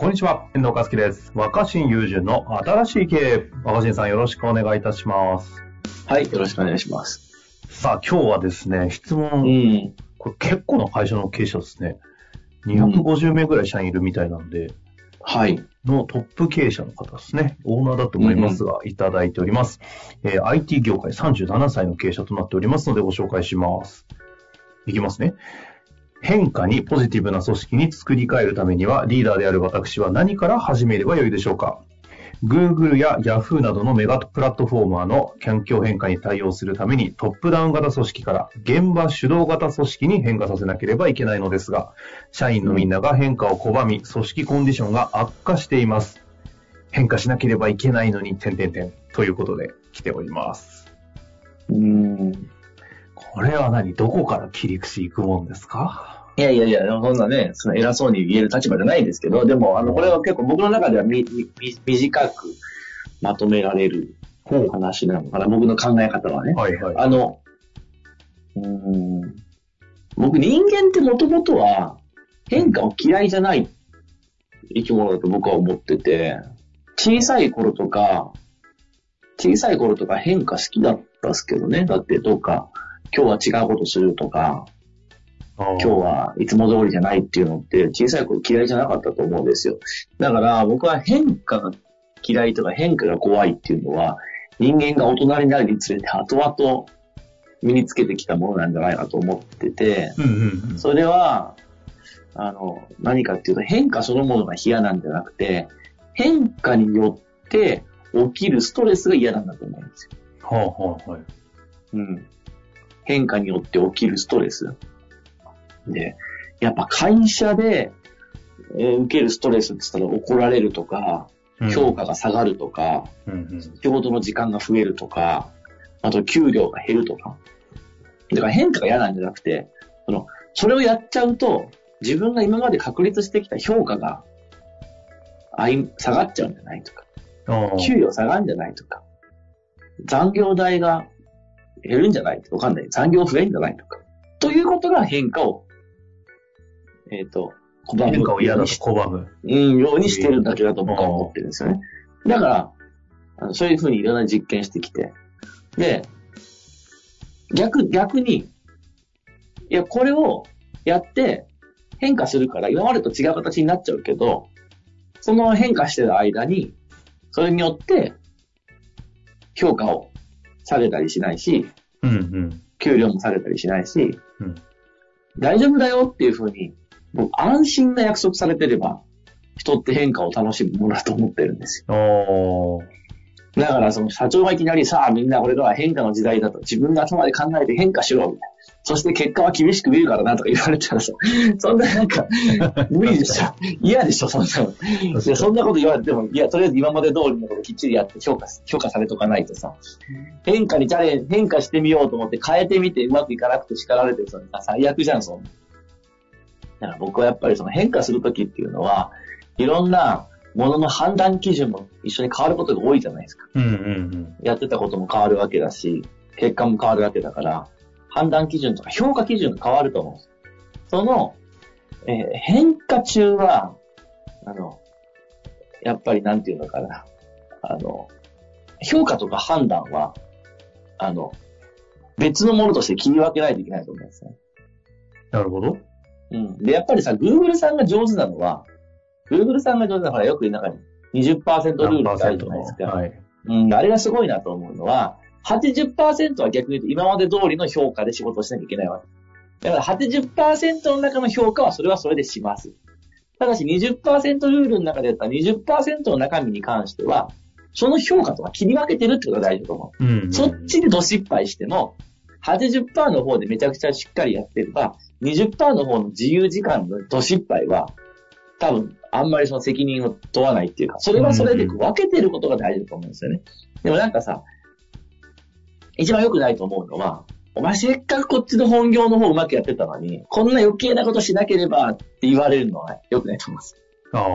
こんにちは、遠藤和樹です。若新雄純の新しい経営。若新さんよろしくお願いいたします。はい、よろしくお願いします。さあ、今日はですね、質問、ん。これ結構な会社の経営者ですね。250名ぐらい社員いるみたいなんで、はい。のトップ経営者の方ですね。オーナーだと思いますが、いただいております。えー IT 業界37歳の経営者となっておりますのでご紹介します。いきますね。変化にポジティブな組織に作り変えるためには、リーダーである私は何から始めればよいでしょうか Google や Yahoo などのメガプラットフォーマーの環境変化に対応するためにトップダウン型組織から現場主導型組織に変化させなければいけないのですが、社員のみんなが変化を拒み、組織コンディションが悪化しています。変化しなければいけないのに、点々点ということで来ております。うん。これは何？どこから切り口いくもんですか？いやいやいや、そんなね、その偉そうに言える立場じゃないですけど、でも、あの、これは結構僕の中ではみ、み、み短くまとめられるほ話なのかな、僕の考え方はね。はいはい。あの、うん。僕人間ってもともとは変化を嫌いじゃない生き物だと僕は思ってて、小さい頃とか、小さい頃とか変化好きだったっすけどね。だってどうか、今日は違うことするとか、今日はいつも通りじゃないっていうのって小さい頃嫌いじゃなかったと思うんですよ。だから僕は変化が嫌いとか変化が怖いっていうのは人間が大人になるにつれて後々身につけてきたものなんじゃないかと思ってて。それは、あの、何かっていうと変化そのものが嫌なんじゃなくて、変化によって起きるストレスが嫌なんだと思うんですよ。はあはあはい。うん。変化によって起きるストレス。で、やっぱ会社で、えー受けるストレスって言ったら怒られるとか、評価が下がるとか、うんうん。仕事の時間が増えるとか、あと給料が減るとか。だから変化が嫌なんじゃなくて、その、それをやっちゃうと、自分が今まで確立してきた評価が、あい、下がっちゃうんじゃないとか、給料下がるんじゃないとか、残業代が減るんじゃない？わかんない。残業増えんじゃないとか。ということが変化を、えっ、と、拒む変化を嫌だと拒む。うん、ようにしてるだけだと僕は思ってるんですよね。だから、あのそういうふうにいろんな実験してきて。で、逆、逆に、いや、これをやって変化するから今までと違う形になっちゃうけど、その変化してる間に、それによって評価を下げたりしないし、うんうん。給料も下げたりしないし、うん大丈夫だよっていうふうに、僕安心な約束されてれば、人って変化を楽しむものだと思ってるんです。よ。だからその社長がいきなりさあみんなこれからは変化の時代だと自分が頭で考えて変化しろみたいな。そして結果は厳しく見るからなとか言われたらさ、そんななんか、無理でしょ。嫌でしょ、そんなの。いや、そんなこと言われても、いや、とりあえず今まで通りのこときっちりやって評価、評価されとかないとさ、変化にチャレンジ、変化してみようと思って変えてみてうまくいかなくて叱られてるそれ最悪じゃん、そんな。だから僕はやっぱりその変化するときっていうのは、いろんなものの判断基準も一緒に変わることが多いじゃないですか。うんうんうん。やってたことも変わるわけだし、結果も変わるわけだから、判断基準とか評価基準が変わると思うんです。その、えー変化中は、あの、やっぱりなんていうのかな、あの、評価とか判断は、あの、別のものとして切り分けないといけないと思うんですね。なるほど。うん。で、やっぱりさ、Google さんが上手なのは、Google さんが上手なのは、よく中に20%ルールってあるじゃないですか。はい。うん、あれがすごいなと思うのは、80%は逆に言うと今まで通りの評価で仕事をしなきゃいけないわけ。だから80%の中の評価はそれはそれでします。ただし20%ルールの中でやったら20%の中身に関しては、その評価とは切り分けてるってことが大事だと思う。うんうん。そっちでド失敗しても、80%の方でめちゃくちゃしっかりやってれば、20%の方の自由時間のド失敗は、多分、あんまりその責任を問わないっていうか、それはそれで分けてることが大事だと思うんですよね。でもなんかさ、一番良くないと思うのは、お前せっかくこっちの本業の方うまくやってたのに、こんな余計なことしなければって言われるのは良くないと思います。あ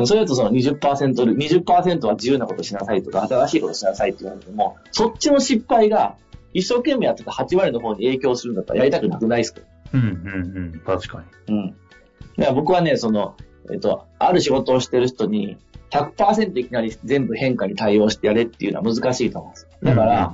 あ。それだとその20%、20%は自由なことしなさいとか、新しいことしなさいって言われても、そっちの失敗が一生懸命やってた8割の方に影響するんだったらやりたくなくないですか？うんうんうん。確かに。うん。だから僕はね、その、えっと、ある仕事をしてる人に、100%いきなり全部変化に対応してやれっていうのは難しいと思うんです。だから、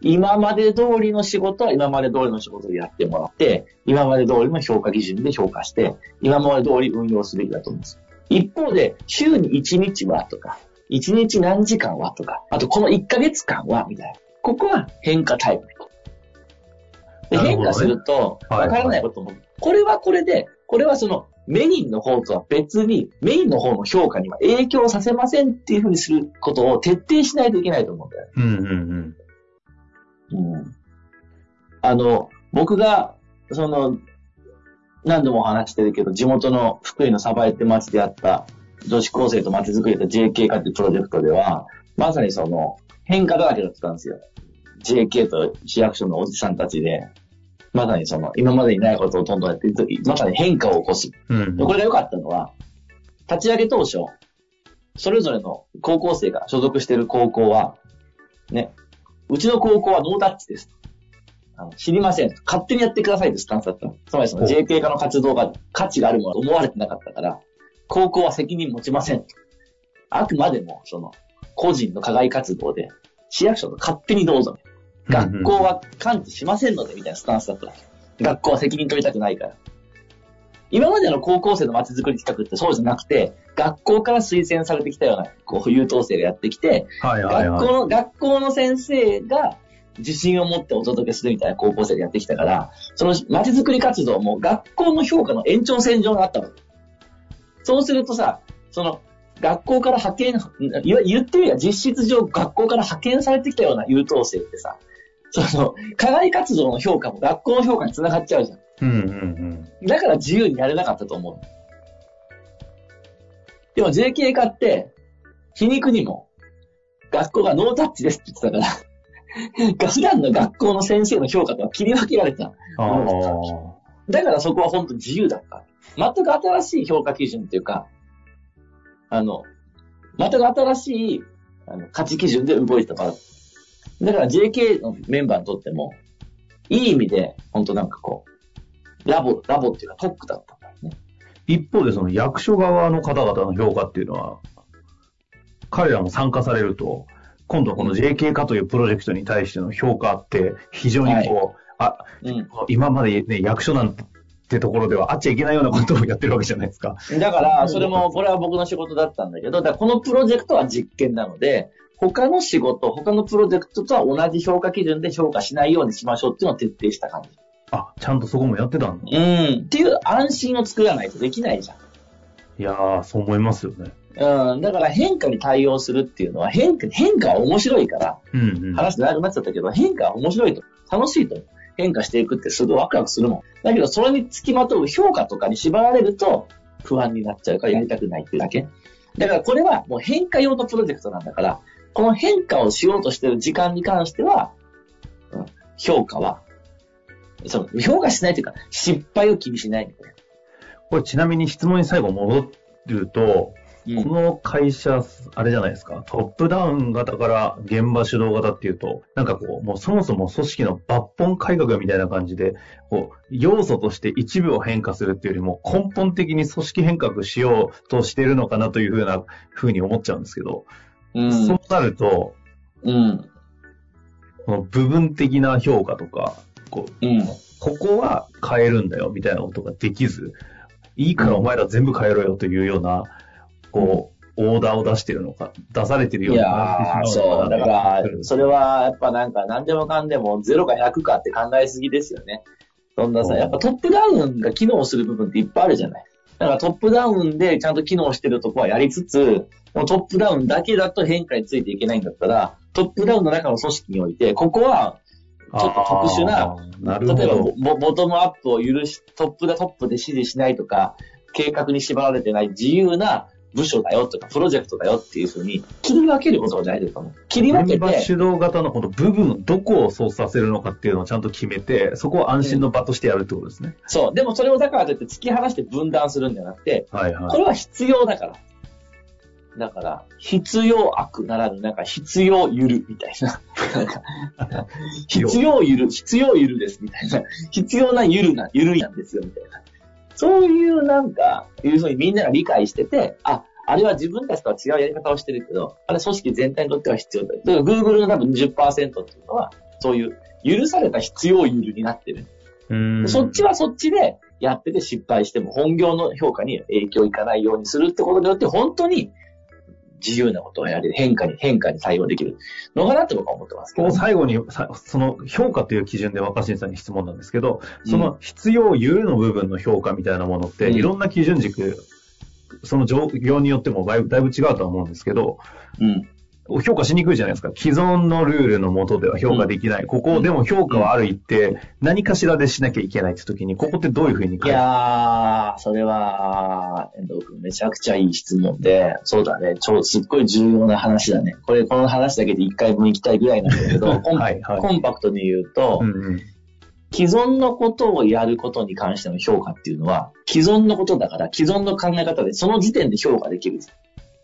今まで通りの仕事は今まで通りの仕事でやってもらって、今まで通りの評価基準で評価して、今まで通り運用すべきだと思うんです。一方で、週に1日はとか、1日何時間はとか、あとこの1ヶ月間はみたいな。ここは変化タイプ。で変化すると、はいわからないことも、これはこれで、これはそのメインの方とは別に、メインの方の評価には影響させませんっていうふうにすることを徹底しないといけないと思うんだよね。うんうんうん。うんあの、僕が、その、何度も話してるけど、地元の福井の鯖江って町でやった女子高生と町づくりやった JK 化っていうプロジェクトでは、まさにその、変化だらけだったんですよ。JK と市役所のおじさんたちで、まさにその、今までにないことをどんどんやって、まさに変化を起こす。うんでこれが良かったのは、立ち上げ当初、それぞれの高校生が所属している高校は、ね、うちの高校はノータッチです。あの知りません。勝手にやってくださいってスタンスだったの。つまりその JK 化の活動が価値があるものと思われてなかったから、高校は責任持ちません。あくまでも、その、個人の課外活動で、市役所と勝手にどうぞ。学校は関知しませんので、みたいなスタンスだったわけ。学校は責任取りたくないから。今までの高校生の街づくり企画ってそうじゃなくて、学校から推薦されてきたような、こう、優等生がやってきて、はいはいはい。学校の、学校の先生が自信を持ってお届けするみたいな高校生がやってきたから、その街づくり活動も学校の評価の延長線上にあったの。そうするとさ、その、学校から派遣、言ってみれば実質上学校から派遣されてきたような優等生ってさ、その、課外活動の評価も学校の評価につながっちゃうじゃん。うんうんだから自由にやれなかったと思う。でも JK 化って、皮肉にも、学校がノータッチですって言ってたから、普段の学校の先生の評価とは切り分けられた。だからそこは本当に自由だった。全く新しい評価基準っていうか、あの、全く新しいあの価値基準で動いてたから。だから JK のメンバーにとっても、いい意味で、本当なんかこう、ラボ、ラボっていうか特区だったんだよね。一方でその役所側の方々の評価っていうのは、彼らも参加されると、今度はこの JK 化というプロジェクトに対しての評価って非常にこう、あ、うん。今までね、役所なんてところではあっちゃいけないようなことをやってるわけじゃないですか。だから、それも、これは僕の仕事だったんだけど、だこのプロジェクトは実験なので、他の仕事、他のプロジェクトとは同じ評価基準で評価しないようにしましょうっていうのを徹底した感じ。あ、ちゃんとそこもやってたんだ。うん。っていう安心を作らないとできないじゃん。いやー、そう思いますよね。うん。だから変化に対応するっていうのは変化、変化は面白いから、うんうん。話長くなっちゃったけど、変化は面白いと。楽しいと。変化していくってすごいワクワクするもん。だけど、それにつきまとう評価とかに縛られると不安になっちゃうからやりたくないっていうだけ。だからこれはもう変化用のプロジェクトなんだから、この変化をしようとしてる時間に関しては、うん評価は、その評価しないというか、失敗を気にしないみたいこれちなみに質問に最後戻ると、な。この会社、あれじゃないですか、トップダウン型から現場主導型っていうと、なんかこう、もうそもそも組織の抜本改革みたいな感じで、こう、要素として一部を変化するっていうよりも、根本的に組織変革しようとしてるのかなというふうな、ふうに思っちゃうんですけど、うん。そうなると、うん。この部分的な評価とか、こう、うん。ここは変えるんだよみたいなことができず、いいからお前ら全部変えろよというような、こう、オーダーを出してるのか、出されてるようなー、そう。だから、それはやっぱなんか何でもかんでも0か100かって考えすぎですよね。そんなさ、うんやっぱトップダウンが機能する部分っていっぱいあるじゃない。だからトップダウンでちゃんと機能してるとこはやりつつ、もうトップダウンだけだと変化についていけないんだったら、トップダウンの中の組織において、ここはちょっと特殊なな例えばど。ボボトムアップを許し、トップがトップで指示しないとか、計画に縛られてない自由な部署だよとか、プロジェクトだよっていうふうに切り分けることが大事だと思う。切り分け現場て、主導型のこの部分、どこを操作させるのかっていうのをちゃんと決めて、そこを安心の場としてやるってことですね。そう。でもそれをだからといって突き放して分断するんじゃなくて、はいはい。これは必要だから。だから、必要悪ならぬ、なんか必要ゆるみたいな。必要ゆる、必要ゆるですみたいな。必要なゆるな、ゆるいなんですよみたいな。そういうなんか、いうふうにみんなが理解してて、あ、あれは自分たちとは違うやり方をしてるけど、あれ組織全体にとっては必要だ。だから Google の多分20%っていうのは、そういう許された必要ゆるになってる。うんそっちはそっちでやってて失敗しても本業の評価に影響いかないようにするってことによって本当に自由なことをやれる。変化に、変化に対応できるのかなって僕は思ってますけどこう。最後に、さその評価という基準で若新さんに質問なんですけど、その必要有の部分の評価みたいなものって、うんいろんな基準軸、その状況によってもだいぶだいぶ違うとは思うんですけど、うん。評価しにくいじゃないですか。既存のルールのもとでは評価できない。ここでも評価はある一定、何かしらでしなきゃいけないって時に、ここってどういうふうにいやー、それは、遠藤君めちゃくちゃいい質問で、そうだね、ちょ、すっごい重要な話だね。これ、この話だけで一回分行きたいぐらいなんだけど、コンはいはいコンパクトに言うと、うんうん既存のことをやることに関しての評価っていうのは、既存のことだから、既存の考え方で、その時点で評価できる。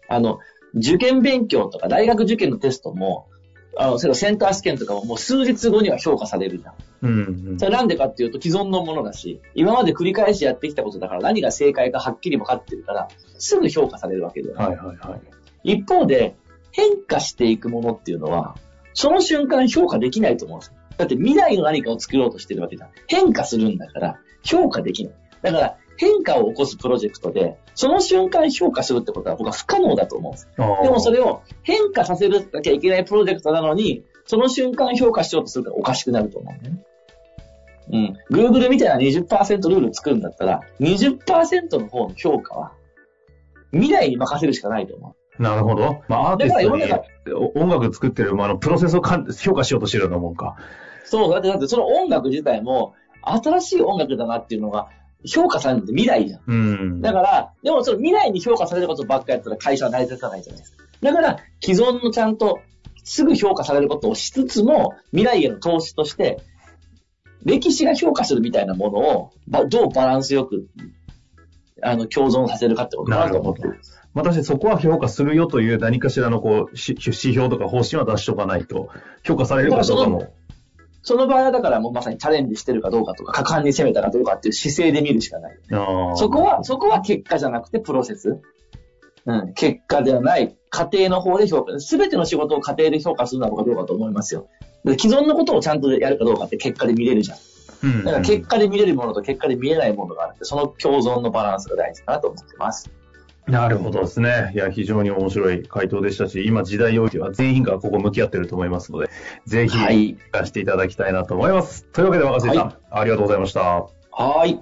あの、受験勉強とか大学受験のテストも、あの、それセンター試験とかももう数日後には評価されるじゃん。うんうんそれなんでかっていうと既存のものだし、今まで繰り返しやってきたことだから何が正解かはっきり分かってるから、すぐ評価されるわけだよね。はいはいはい。一方で、変化していくものっていうのは、その瞬間評価できないと思うんですよ。だって未来の何かを作ろうとしてるわけじゃん。変化するんだから、評価できない。だから、変化を起こすプロジェクトで、その瞬間評価するってことは僕は不可能だと思うんです。でもそれを変化させるなきゃいけないプロジェクトなのに、その瞬間評価しようとするからおかしくなると思うね。うん。Google みたいな20%ルール作るんだったら、20%の方の評価は、未来に任せるしかないと思なるほど。まあ、アーティストに音楽作ってる、まあ、あのプロセスをかん評価しようとしてるようなもんか。う。そう、だってだってその音楽自体も、新しい音楽だなっていうのが、評価されるのって未来じゃん。うん。だから、でもその未来に評価されることばっかやったら会社は成り立たないじゃないですか。だから、既存のちゃんと、すぐ評価されることをしつつも、未来への投資として、歴史が評価するみたいなものを、ばどうバランスよく、あの、共存させるかってことかなと思ってる。まあ、確かにそこは評価するよという何かしらのこう、し指標とか方針は出しとかないと、評価されるかどうかも。その場合はだからもうまさにチャレンジしてるかどうかとか、果敢に攻めたかどうかっていう姿勢で見るしかない。そこは、そこは結果じゃなくてプロセス。うん、結果ではない、家庭の方で評価。すべての仕事を家庭で評価するのは僕はどうかと思いますよ。で既存のことをちゃんとやるかどうかって結果で見れるじゃん。うんだから結果で見れるものと結果で見えないものがあって、その共存のバランスが大事かなと思ってます。なるほどですね。いや、非常に面白い回答でしたし、今時代においては全員がここ向き合ってると思いますので、ぜひ、はい聞かせていただきたいなと思います。というわけで、若新さん、はありがとうございました。はーい。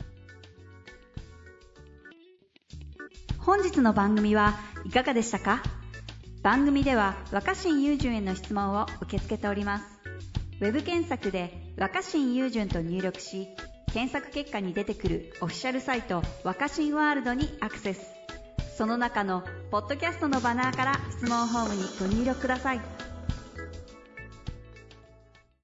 本日の番組はいかがでしたか？番組では若新雄純への質問を受け付けておりますウェブ検索で「若新雄純」と入力し検索結果に出てくるオフィシャルサイト「若新ワールド」にアクセスその中のポッドキャストのバナーから質問ホームにご入力ください。